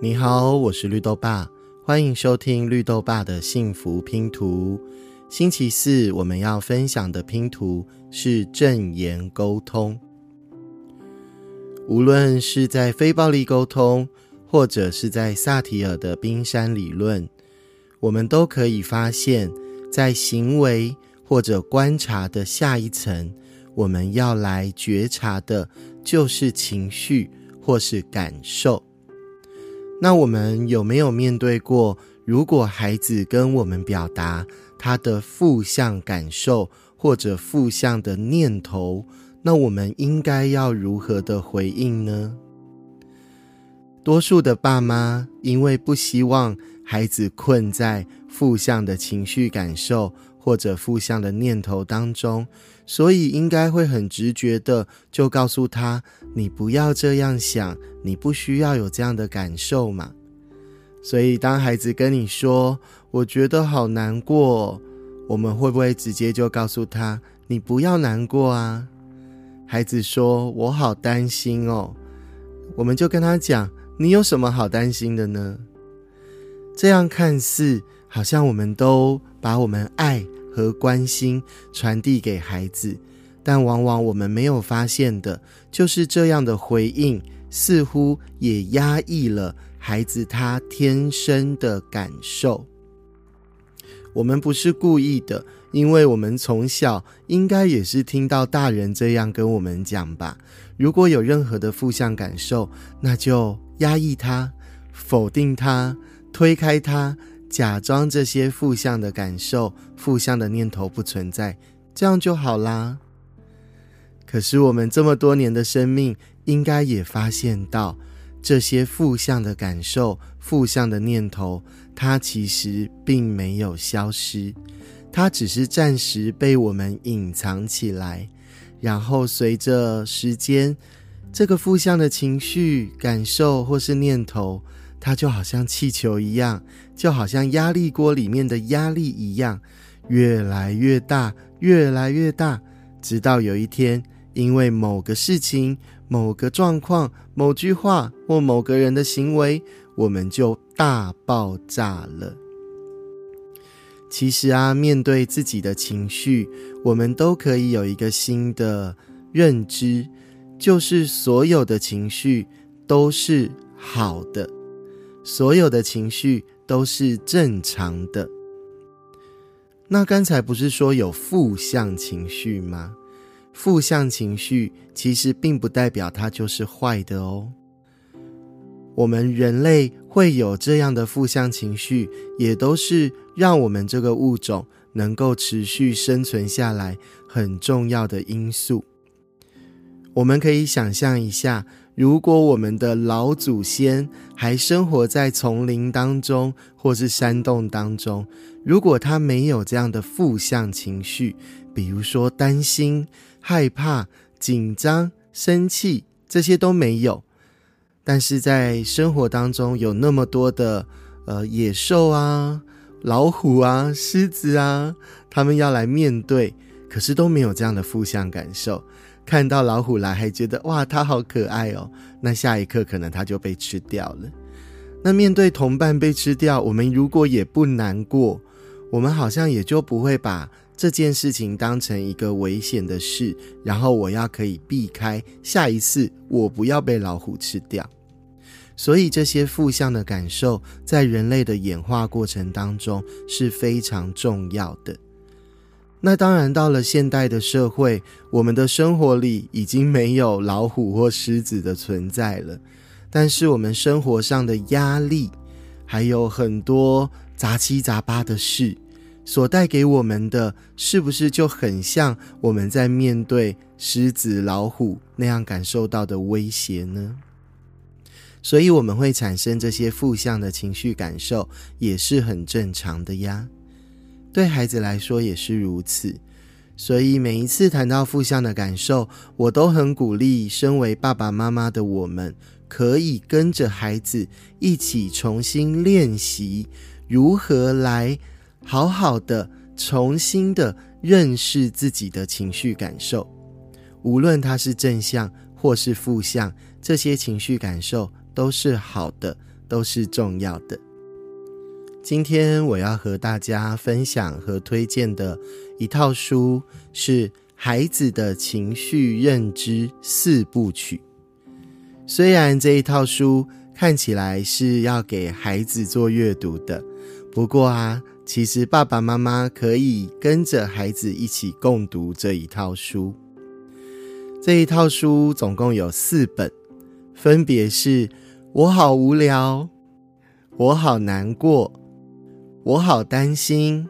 你好，我是绿豆爸，欢迎收听绿豆爸的幸福拼图。星期四我们要分享的拼图是正言沟通。无论是在非暴力沟通，或者是在萨提尔的冰山理论，我们都可以发现，在行为或者观察的下一层，我们要来觉察的就是情绪或是感受。那我们有没有面对过？如果孩子跟我们表达他的负向感受或者负向的念头，那我们应该要如何的回应呢？多数的爸妈因为不希望孩子困在负向的情绪感受或者负向的念头当中，所以应该会很直觉的就告诉他：“你不要这样想，你不需要有这样的感受嘛。”所以当孩子跟你说“我觉得好难过”，我们会不会直接就告诉他：“你不要难过啊？”孩子说：“我好担心哦。”我们就跟他讲。你有什么好担心的呢？这样看似好像我们都把我们爱和关心传递给孩子，但往往我们没有发现的，就是这样的回应似乎也压抑了孩子他天生的感受。我们不是故意的，因为我们从小应该也是听到大人这样跟我们讲吧。如果有任何的负向感受，那就。压抑它，否定它，推开它，假装这些负向的感受、负向的念头不存在，这样就好啦。可是我们这么多年的生命，应该也发现到，这些负向的感受、负向的念头，它其实并没有消失，它只是暂时被我们隐藏起来，然后随着时间。这个负向的情绪、感受或是念头，它就好像气球一样，就好像压力锅里面的压力一样，越来越大，越来越大，直到有一天，因为某个事情、某个状况、某句话或某个人的行为，我们就大爆炸了。其实啊，面对自己的情绪，我们都可以有一个新的认知。就是所有的情绪都是好的，所有的情绪都是正常的。那刚才不是说有负向情绪吗？负向情绪其实并不代表它就是坏的哦。我们人类会有这样的负向情绪，也都是让我们这个物种能够持续生存下来很重要的因素。我们可以想象一下，如果我们的老祖先还生活在丛林当中，或是山洞当中，如果他没有这样的负向情绪，比如说担心、害怕、紧张、生气，这些都没有，但是在生活当中有那么多的呃野兽啊、老虎啊、狮子啊，他们要来面对，可是都没有这样的负向感受。看到老虎来，还觉得哇，它好可爱哦。那下一刻可能它就被吃掉了。那面对同伴被吃掉，我们如果也不难过，我们好像也就不会把这件事情当成一个危险的事。然后我要可以避开下一次，我不要被老虎吃掉。所以这些负向的感受，在人类的演化过程当中是非常重要的。那当然，到了现代的社会，我们的生活里已经没有老虎或狮子的存在了。但是，我们生活上的压力，还有很多杂七杂八的事，所带给我们的，是不是就很像我们在面对狮子、老虎那样感受到的威胁呢？所以，我们会产生这些负向的情绪感受，也是很正常的呀。对孩子来说也是如此，所以每一次谈到负向的感受，我都很鼓励身为爸爸妈妈的我们，可以跟着孩子一起重新练习如何来好好的重新的认识自己的情绪感受，无论它是正向或是负向，这些情绪感受都是好的，都是重要的。今天我要和大家分享和推荐的一套书是《孩子的情绪认知四部曲》。虽然这一套书看起来是要给孩子做阅读的，不过啊，其实爸爸妈妈可以跟着孩子一起共读这一套书。这一套书总共有四本，分别是“我好无聊”“我好难过”。我好担心，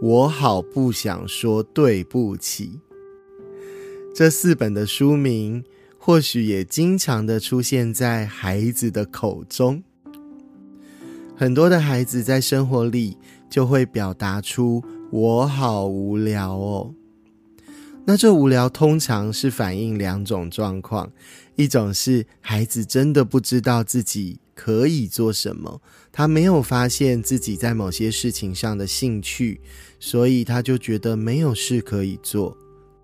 我好不想说对不起。这四本的书名，或许也经常的出现在孩子的口中。很多的孩子在生活里就会表达出“我好无聊哦”。那这无聊通常是反映两种状况：一种是孩子真的不知道自己。可以做什么？他没有发现自己在某些事情上的兴趣，所以他就觉得没有事可以做，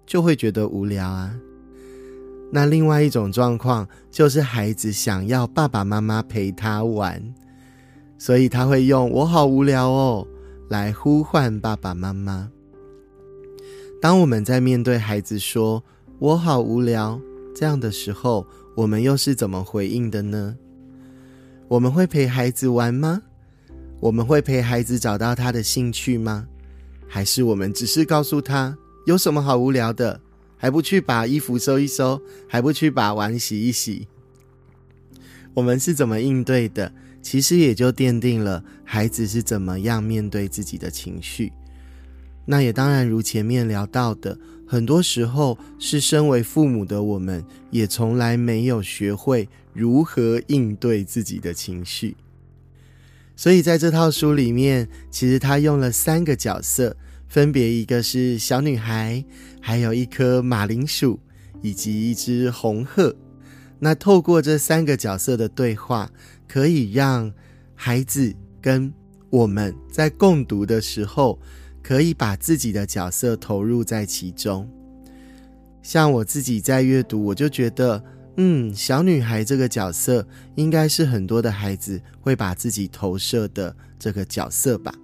就会觉得无聊啊。那另外一种状况就是孩子想要爸爸妈妈陪他玩，所以他会用“我好无聊哦”来呼唤爸爸妈妈。当我们在面对孩子说“我好无聊”这样的时候，我们又是怎么回应的呢？我们会陪孩子玩吗？我们会陪孩子找到他的兴趣吗？还是我们只是告诉他有什么好无聊的，还不去把衣服收一收，还不去把碗洗一洗？我们是怎么应对的？其实也就奠定了孩子是怎么样面对自己的情绪。那也当然如前面聊到的，很多时候是身为父母的我们，也从来没有学会。如何应对自己的情绪？所以在这套书里面，其实他用了三个角色，分别一个是小女孩，还有一颗马铃薯，以及一只红鹤。那透过这三个角色的对话，可以让孩子跟我们在共读的时候，可以把自己的角色投入在其中。像我自己在阅读，我就觉得。嗯，小女孩这个角色应该是很多的孩子会把自己投射的这个角色吧。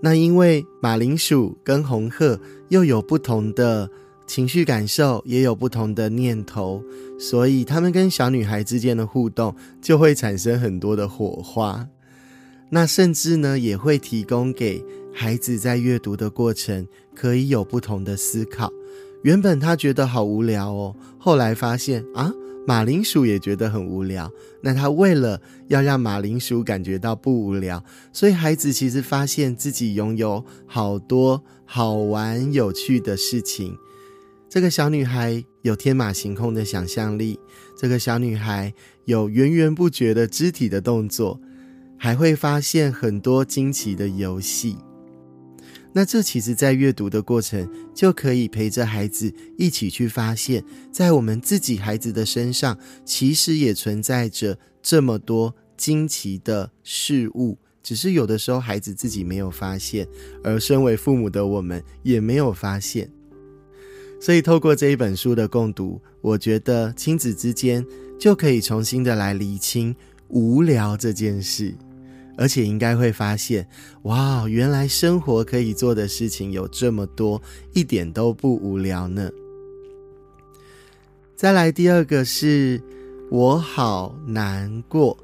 那因为马铃薯跟红鹤又有不同的情绪感受，也有不同的念头，所以他们跟小女孩之间的互动就会产生很多的火花。那甚至呢，也会提供给孩子在阅读的过程可以有不同的思考。原本他觉得好无聊哦，后来发现啊，马铃薯也觉得很无聊。那他为了要让马铃薯感觉到不无聊，所以孩子其实发现自己拥有好多好玩有趣的事情。这个小女孩有天马行空的想象力，这个小女孩有源源不绝的肢体的动作，还会发现很多惊奇的游戏。那这其实，在阅读的过程，就可以陪着孩子一起去发现，在我们自己孩子的身上，其实也存在着这么多惊奇的事物，只是有的时候孩子自己没有发现，而身为父母的我们也没有发现。所以，透过这一本书的共读，我觉得亲子之间就可以重新的来厘清无聊这件事。而且应该会发现，哇，原来生活可以做的事情有这么多，一点都不无聊呢。再来第二个是，我好难过。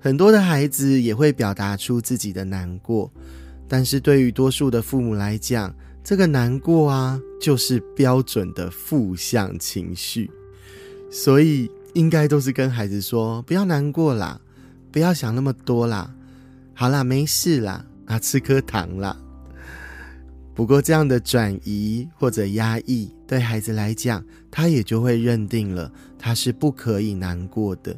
很多的孩子也会表达出自己的难过，但是对于多数的父母来讲，这个难过啊，就是标准的负向情绪，所以应该都是跟孩子说，不要难过啦。不要想那么多啦，好啦，没事啦，啊，吃颗糖啦。不过这样的转移或者压抑，对孩子来讲，他也就会认定了他是不可以难过的。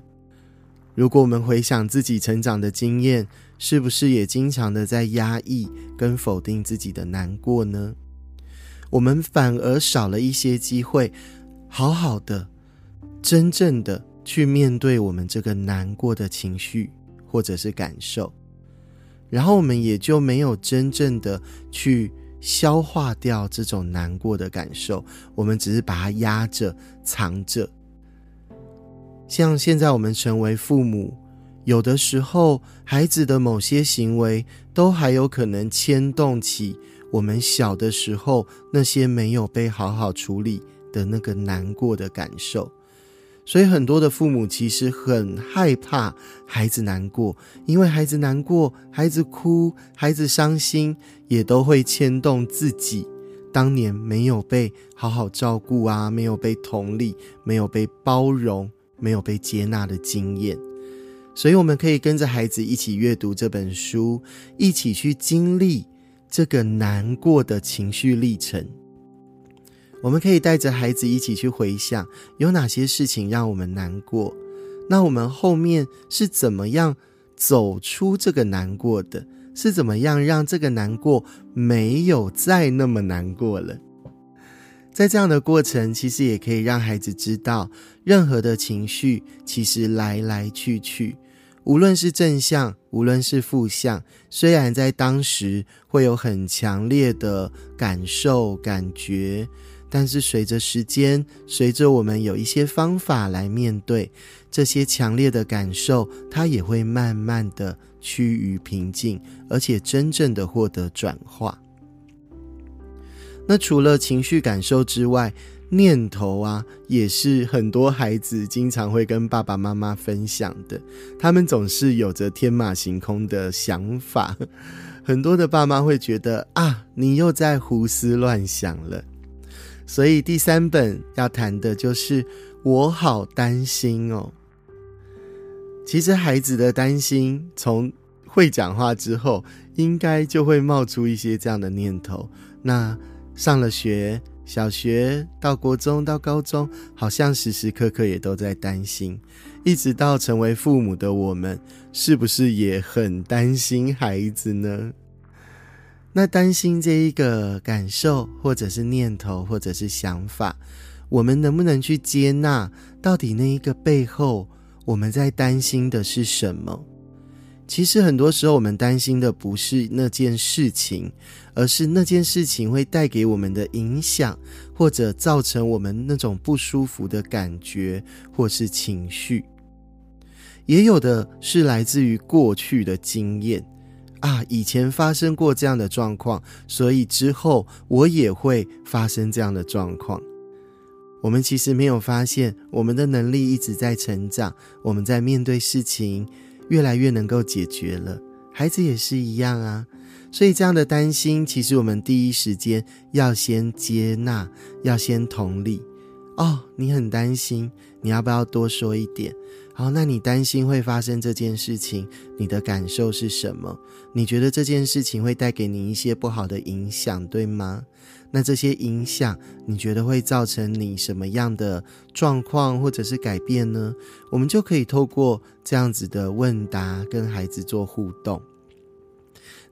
如果我们回想自己成长的经验，是不是也经常的在压抑跟否定自己的难过呢？我们反而少了一些机会，好好的，真正的。去面对我们这个难过的情绪或者是感受，然后我们也就没有真正的去消化掉这种难过的感受，我们只是把它压着、藏着。像现在我们成为父母，有的时候孩子的某些行为都还有可能牵动起我们小的时候那些没有被好好处理的那个难过的感受。所以很多的父母其实很害怕孩子难过，因为孩子难过、孩子哭、孩子伤心，也都会牵动自己当年没有被好好照顾啊，没有被同理、没有被包容、没有被接纳的经验。所以我们可以跟着孩子一起阅读这本书，一起去经历这个难过的情绪历程。我们可以带着孩子一起去回想，有哪些事情让我们难过？那我们后面是怎么样走出这个难过的？是怎么样让这个难过没有再那么难过了？在这样的过程，其实也可以让孩子知道，任何的情绪其实来来去去，无论是正向，无论是负向，虽然在当时会有很强烈的感受、感觉。但是随着时间，随着我们有一些方法来面对这些强烈的感受，它也会慢慢的趋于平静，而且真正的获得转化。那除了情绪感受之外，念头啊，也是很多孩子经常会跟爸爸妈妈分享的。他们总是有着天马行空的想法，很多的爸妈会觉得啊，你又在胡思乱想了。所以第三本要谈的就是我好担心哦。其实孩子的担心，从会讲话之后，应该就会冒出一些这样的念头。那上了学，小学到国中到高中，好像时时刻刻也都在担心。一直到成为父母的我们，是不是也很担心孩子呢？那担心这一个感受，或者是念头，或者是想法，我们能不能去接纳？到底那一个背后，我们在担心的是什么？其实很多时候，我们担心的不是那件事情，而是那件事情会带给我们的影响，或者造成我们那种不舒服的感觉，或是情绪。也有的是来自于过去的经验。啊，以前发生过这样的状况，所以之后我也会发生这样的状况。我们其实没有发现，我们的能力一直在成长，我们在面对事情越来越能够解决了。孩子也是一样啊，所以这样的担心，其实我们第一时间要先接纳，要先同理。哦，你很担心，你要不要多说一点？好，那你担心会发生这件事情，你的感受是什么？你觉得这件事情会带给你一些不好的影响，对吗？那这些影响，你觉得会造成你什么样的状况或者是改变呢？我们就可以透过这样子的问答跟孩子做互动。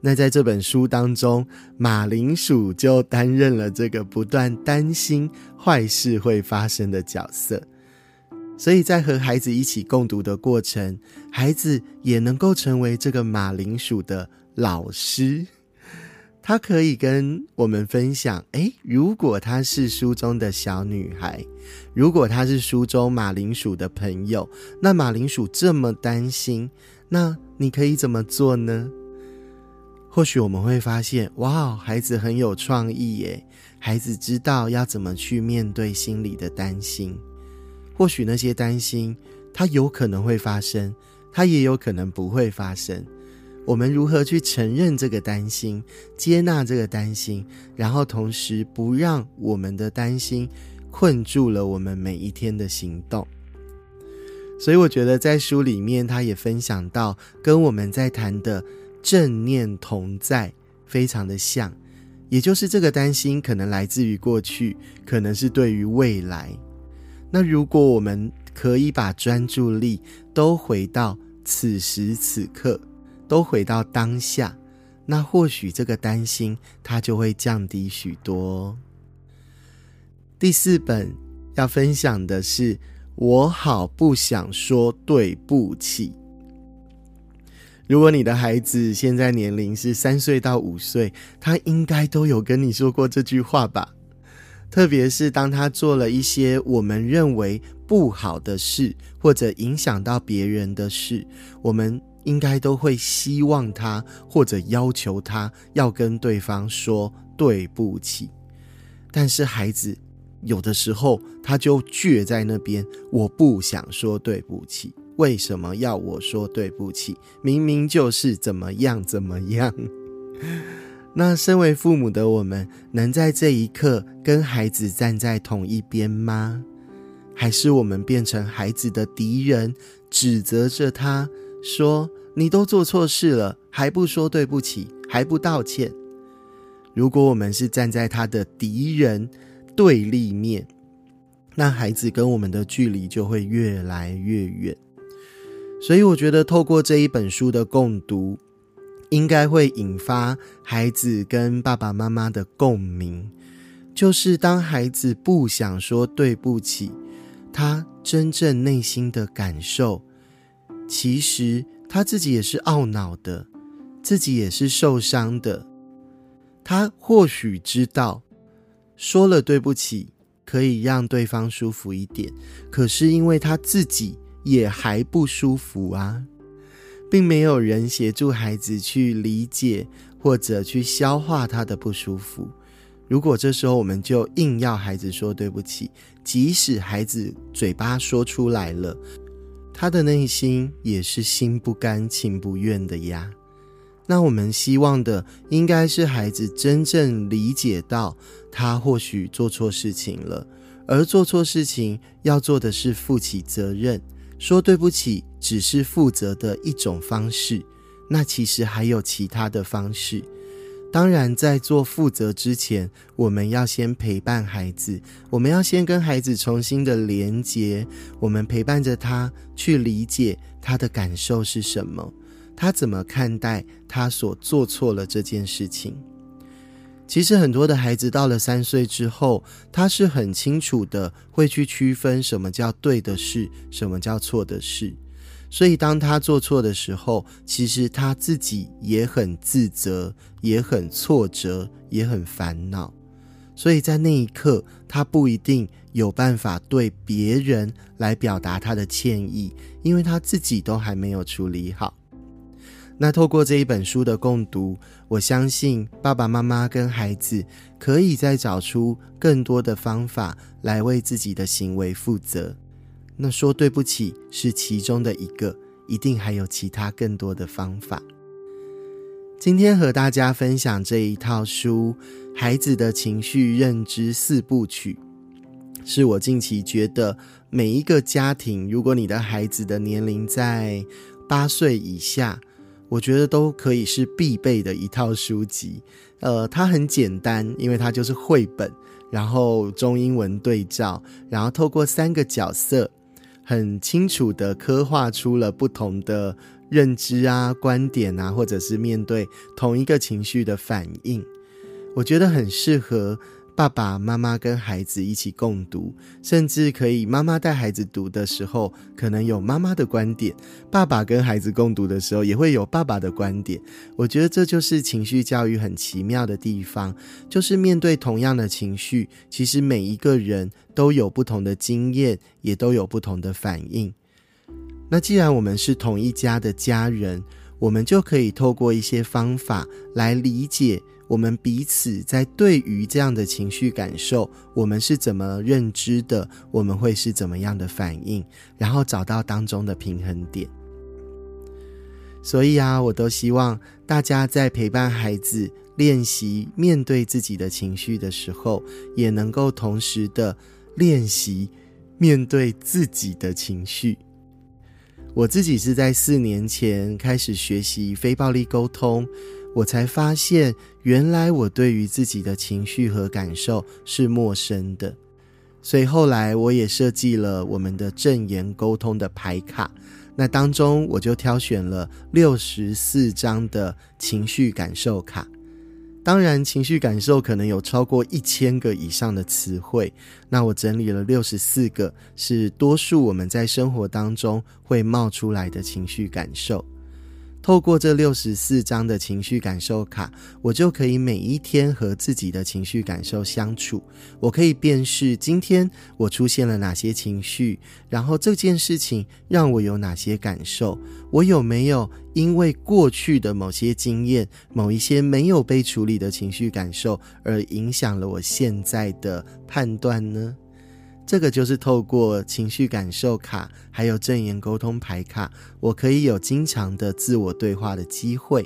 那在这本书当中，马铃薯就担任了这个不断担心坏事会发生的角色。所以在和孩子一起共读的过程，孩子也能够成为这个马铃薯的老师。他可以跟我们分享：诶，如果她是书中的小女孩，如果她是书中马铃薯的朋友，那马铃薯这么担心，那你可以怎么做呢？或许我们会发现，哇，孩子很有创意耶！孩子知道要怎么去面对心里的担心。或许那些担心，它有可能会发生，它也有可能不会发生。我们如何去承认这个担心，接纳这个担心，然后同时不让我们的担心困住了我们每一天的行动？所以，我觉得在书里面，他也分享到，跟我们在谈的正念同在非常的像，也就是这个担心可能来自于过去，可能是对于未来。那如果我们可以把专注力都回到此时此刻，都回到当下，那或许这个担心它就会降低许多。第四本要分享的是，我好不想说对不起。如果你的孩子现在年龄是三岁到五岁，他应该都有跟你说过这句话吧？特别是当他做了一些我们认为不好的事，或者影响到别人的事，我们应该都会希望他或者要求他要跟对方说对不起。但是孩子有的时候他就倔在那边，我不想说对不起，为什么要我说对不起？明明就是怎么样怎么样。那身为父母的我们，能在这一刻跟孩子站在同一边吗？还是我们变成孩子的敌人，指责着他说：“你都做错事了，还不说对不起，还不道歉？”如果我们是站在他的敌人对立面，那孩子跟我们的距离就会越来越远。所以，我觉得透过这一本书的共读。应该会引发孩子跟爸爸妈妈的共鸣，就是当孩子不想说对不起，他真正内心的感受，其实他自己也是懊恼的，自己也是受伤的。他或许知道说了对不起可以让对方舒服一点，可是因为他自己也还不舒服啊。并没有人协助孩子去理解或者去消化他的不舒服。如果这时候我们就硬要孩子说对不起，即使孩子嘴巴说出来了，他的内心也是心不甘情不愿的呀。那我们希望的应该是孩子真正理解到他或许做错事情了，而做错事情要做的是负起责任。说对不起只是负责的一种方式，那其实还有其他的方式。当然，在做负责之前，我们要先陪伴孩子，我们要先跟孩子重新的连接，我们陪伴着他去理解他的感受是什么，他怎么看待他所做错了这件事情。其实很多的孩子到了三岁之后，他是很清楚的会去区分什么叫对的事，什么叫错的事。所以当他做错的时候，其实他自己也很自责，也很挫折，也很烦恼。所以在那一刻，他不一定有办法对别人来表达他的歉意，因为他自己都还没有处理好。那透过这一本书的共读，我相信爸爸妈妈跟孩子可以再找出更多的方法来为自己的行为负责。那说对不起是其中的一个，一定还有其他更多的方法。今天和大家分享这一套书《孩子的情绪认知四部曲》，是我近期觉得每一个家庭，如果你的孩子的年龄在八岁以下。我觉得都可以是必备的一套书籍，呃，它很简单，因为它就是绘本，然后中英文对照，然后透过三个角色，很清楚的刻画出了不同的认知啊、观点啊，或者是面对同一个情绪的反应，我觉得很适合。爸爸妈妈跟孩子一起共读，甚至可以妈妈带孩子读的时候，可能有妈妈的观点；爸爸跟孩子共读的时候，也会有爸爸的观点。我觉得这就是情绪教育很奇妙的地方，就是面对同样的情绪，其实每一个人都有不同的经验，也都有不同的反应。那既然我们是同一家的家人，我们就可以透过一些方法来理解。我们彼此在对于这样的情绪感受，我们是怎么认知的？我们会是怎么样的反应？然后找到当中的平衡点。所以啊，我都希望大家在陪伴孩子练习面对自己的情绪的时候，也能够同时的练习面对自己的情绪。我自己是在四年前开始学习非暴力沟通。我才发现，原来我对于自己的情绪和感受是陌生的，所以后来我也设计了我们的正言沟通的牌卡。那当中我就挑选了六十四张的情绪感受卡。当然，情绪感受可能有超过一千个以上的词汇，那我整理了六十四个，是多数我们在生活当中会冒出来的情绪感受。透过这六十四张的情绪感受卡，我就可以每一天和自己的情绪感受相处。我可以辨识今天我出现了哪些情绪，然后这件事情让我有哪些感受，我有没有因为过去的某些经验、某一些没有被处理的情绪感受而影响了我现在的判断呢？这个就是透过情绪感受卡，还有正言沟通牌卡，我可以有经常的自我对话的机会。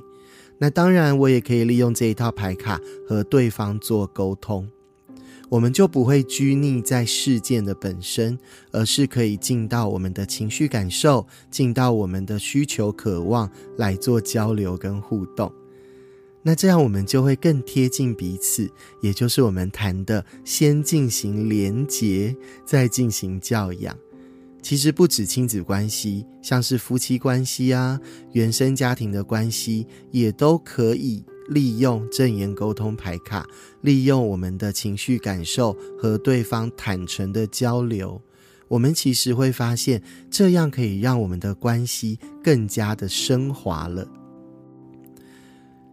那当然，我也可以利用这一套牌卡和对方做沟通，我们就不会拘泥在事件的本身，而是可以进到我们的情绪感受，进到我们的需求渴望来做交流跟互动。那这样我们就会更贴近彼此，也就是我们谈的先进行连结，再进行教养。其实不止亲子关系，像是夫妻关系啊、原生家庭的关系，也都可以利用正言沟通牌卡，利用我们的情绪感受和对方坦诚的交流。我们其实会发现，这样可以让我们的关系更加的升华了。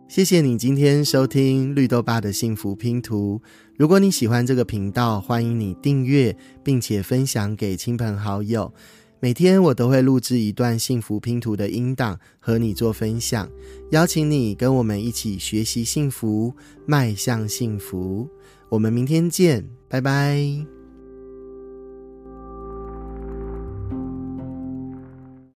谢谢你今天收听绿豆爸的幸福拼图。如果你喜欢这个频道，欢迎你订阅，并且分享给亲朋好友。每天我都会录制一段幸福拼图的音档和你做分享，邀请你跟我们一起学习幸福，迈向幸福。我们明天见，拜拜。